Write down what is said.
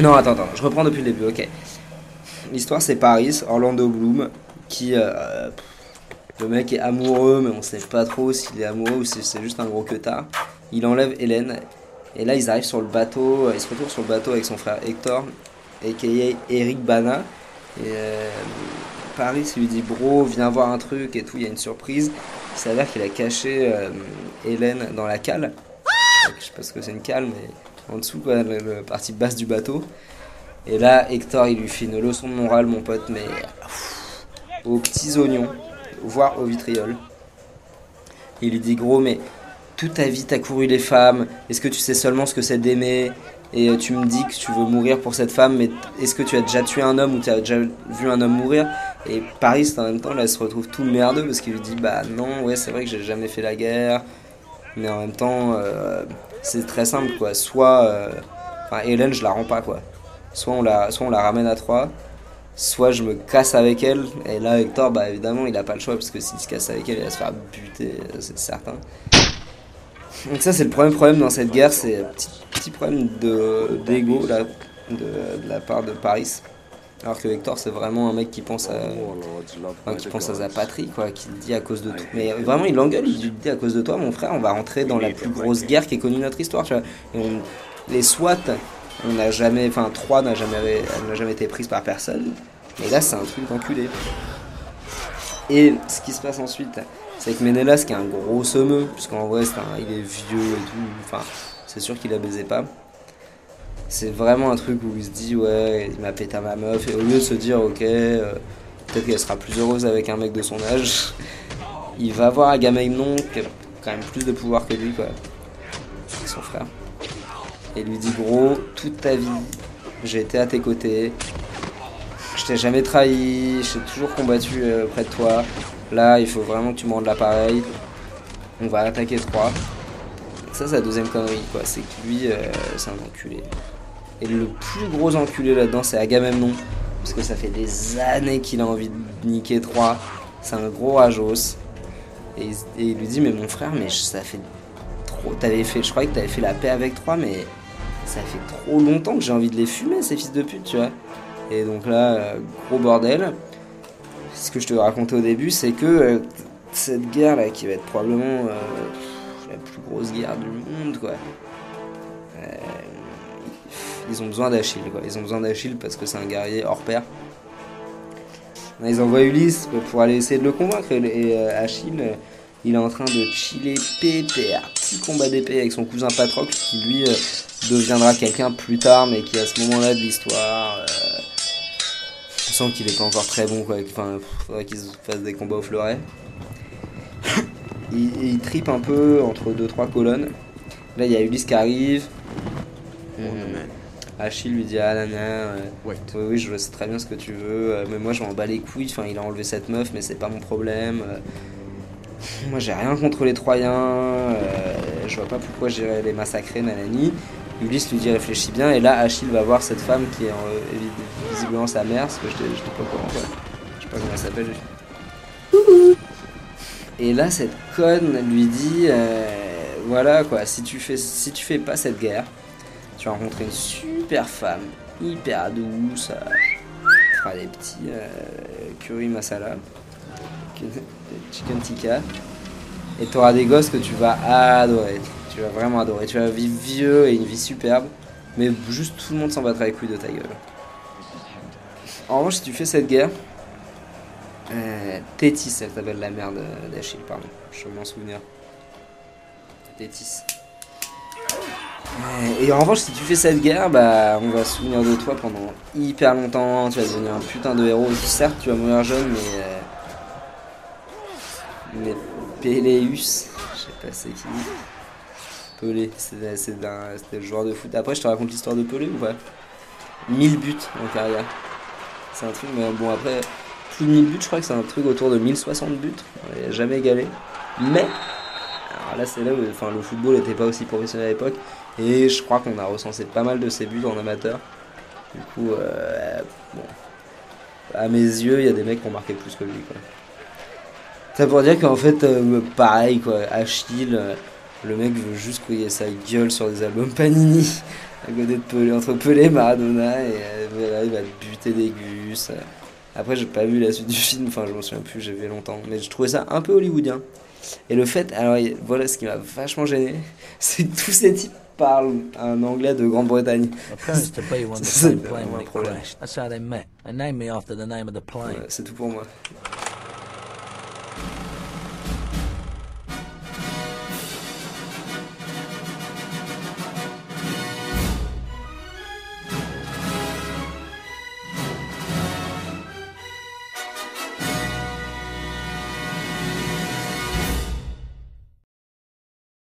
Non, attends, attends, je reprends depuis le début, ok. L'histoire, c'est Paris, Orlando Bloom, qui. euh, le mec est amoureux, mais on sait pas trop s'il est amoureux ou si c'est juste un gros queutard. Il enlève Hélène, et là, ils arrivent sur le bateau, euh, ils se retrouvent sur le bateau avec son frère Hector, a.k.a. Eric Bana. Et euh, Paris lui dit, bro, viens voir un truc et tout, il y a une surprise. Il s'avère qu'il a caché euh, Hélène dans la cale. Je sais pas ce que c'est une cale, mais en dessous, la, la partie basse du bateau. Et là, Hector, il lui fait une leçon de morale, mon pote, mais aux petits oignons, voire au vitriol. Il lui dit, gros, mais toute ta vie, t'as couru les femmes. Est-ce que tu sais seulement ce que c'est d'aimer Et euh, tu me dis que tu veux mourir pour cette femme, mais est-ce que tu as déjà tué un homme ou tu as déjà vu un homme mourir Et Paris, en même temps, là, elle se retrouve tout merdeux parce qu'il lui dit, bah non, ouais, c'est vrai que j'ai jamais fait la guerre. Mais en même temps, euh, c'est très simple, quoi. Soit. euh, Enfin, Hélène, je la rends pas, quoi. Soit on la, soit on la ramène à 3, soit je me casse avec elle. Et là, Hector, bah évidemment, il a pas le choix parce que s'il se casse avec elle, il va se faire buter, c'est certain. Donc, ça, c'est le premier problème dans cette guerre, c'est un petit, problème de- d'ego là, de, de la part de Paris. Alors que Hector, c'est vraiment un mec qui pense à, qui pense à sa patrie, quoi, qui le dit à cause de tout. Mais vraiment, il l'engueule, il dit à cause de toi, mon frère, on va rentrer dans la plus grosse guerre qui ait connue notre histoire, tu vois. Les SWAT, on n'a jamais, enfin, 3 n'a jamais, n'a jamais été prise par personne. Mais là, c'est un truc d'enculé. Et ce qui se passe ensuite, c'est que Ménélas, qui est un gros semeux, puisqu'en vrai, c'est un- il est vieux et tout, enfin, c'est sûr qu'il la baisait pas. C'est vraiment un truc où il se dit, ouais, il m'a pété à ma meuf, et au lieu de se dire, ok, euh, peut-être qu'elle sera plus heureuse avec un mec de son âge, il va voir Agamemnon, qui a quand même plus de pouvoir que lui, quoi, avec son frère, et lui dit, gros, toute ta vie, j'ai été à tes côtés, je t'ai jamais trahi, je t'ai toujours combattu euh, près de toi. Là, il faut vraiment que tu me rendes l'appareil. On va attaquer 3. Ça, c'est la deuxième connerie, quoi. C'est que lui, euh, c'est un enculé. Et le plus gros enculé là-dedans, c'est Agamemnon. Parce que ça fait des années qu'il a envie de niquer 3. C'est un gros rajos. Et, il- lui dit, mais mon frère, mais ça fait trop. T'avais fait, je croyais que t'avais fait la paix avec 3, mais ça fait trop longtemps que j'ai envie de les fumer, ces fils de pute, tu vois. Et donc là, euh, gros bordel. Ce que je te racontais au début, c'est que euh, cette guerre là, qui va être probablement euh, la plus grosse guerre du monde, quoi. euh, ils ont besoin d'Achille, quoi. Ils ont besoin d'Achille parce que c'est un guerrier hors pair. Ils envoient Ulysse pour aller essayer de le convaincre. Et, Achille, il est en train de chiller pépère. Petit combat d'épée avec son cousin Patrocle qui lui deviendra quelqu'un plus tard, mais qui à ce moment-là de l'histoire. Euh, sent qu'il est pas encore très bon, quoi. Enfin, faudrait qu'il se fasse des combats au fleuret. il, il tripe un peu entre deux trois colonnes. Là, il y a Ulysse qui arrive. Hum, Achille lui dit Ah, nana, euh, oui, oui, je sais très bien ce que tu veux, euh, mais moi, je m'en bats les couilles. Enfin, il a enlevé cette meuf, mais c'est pas mon problème. euh. moi, j'ai rien contre les Troyens. euh, je vois pas pourquoi j'irais les massacrer, nanani. Ulysse lui dit réfléchis bien, et là Achille va voir cette femme qui est euh, visiblement sa mère, parce que je n'étais pas au courant. Je sais pas comment elle s'appelle. Et là cette conne lui dit euh, voilà quoi, si tu fais si tu fais pas cette guerre, tu vas rencontrer une super femme, hyper douce, euh, qui fera des petits euh, curry masala, chicken tikka, et tu auras des gosses que tu vas adorer. Tu vas vraiment adorer. Tu vas vivre vieux et une vie superbe. Mais juste tout le monde s'en battra les couilles de ta gueule. En revanche, si tu fais cette guerre, euh, Tétis, elle s'appelle la mère d'Achille, pardon. Je m'en souvenir. Tétis. Euh, Et en revanche, si tu fais cette guerre, bah, on va se souvenir de toi pendant hyper longtemps. Tu vas devenir un putain de héros. Certes, tu vas mourir jeune, mais. euh, mais Péléus, je sais pas c'est qui. Pelé, c'était le joueur de foot. Après, je te raconte l'histoire de Pelé ou pas? 1000 buts en carrière. C'est un truc, mais bon, après, plus de 1000 buts, je crois que c'est un truc autour de 1060 buts. Il a jamais égalé. Mais, là, c'est là où enfin, le football n'était pas aussi professionnel à l'époque. Et je crois qu'on a recensé pas mal de ses buts en amateur. Du coup, euh, à mes yeux, il y a des mecs qui ont marqué plus que lui. Ça pour dire qu'en fait, euh, pareil, quoi, Achille, euh, le mec veut juste qu'il sa gueule sur des albums Panini, à côté de Pelé, entre Pelé et Maradona, et voilà, il va buter des gus. Après, j'ai pas vu la suite du film, enfin, je m'en souviens plus, j'ai vu longtemps, mais je trouvais ça un peu hollywoodien. Et le fait, alors voilà ce qui m'a vachement gêné, c'est que tous ces types parlent un anglais de Grande-Bretagne. c'est tout pour moi.